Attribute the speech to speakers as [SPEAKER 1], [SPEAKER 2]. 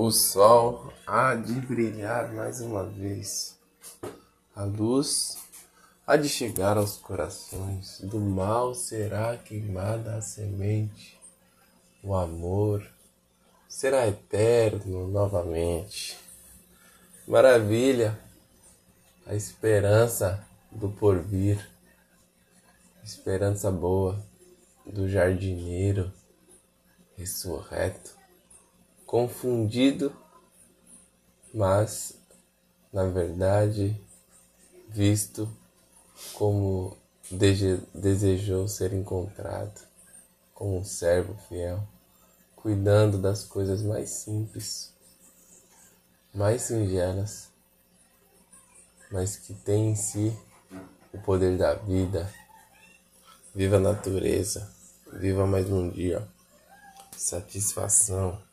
[SPEAKER 1] O sol há de brilhar mais uma vez. A luz há de chegar aos corações. Do mal será queimada a semente. O amor será eterno novamente. Maravilha! A esperança do porvir. Esperança boa do jardineiro ressurreto confundido, mas na verdade visto como desejou ser encontrado, como um servo fiel, cuidando das coisas mais simples, mais singelas, mas que tem em si o poder da vida. Viva a natureza, viva mais um dia. Satisfação.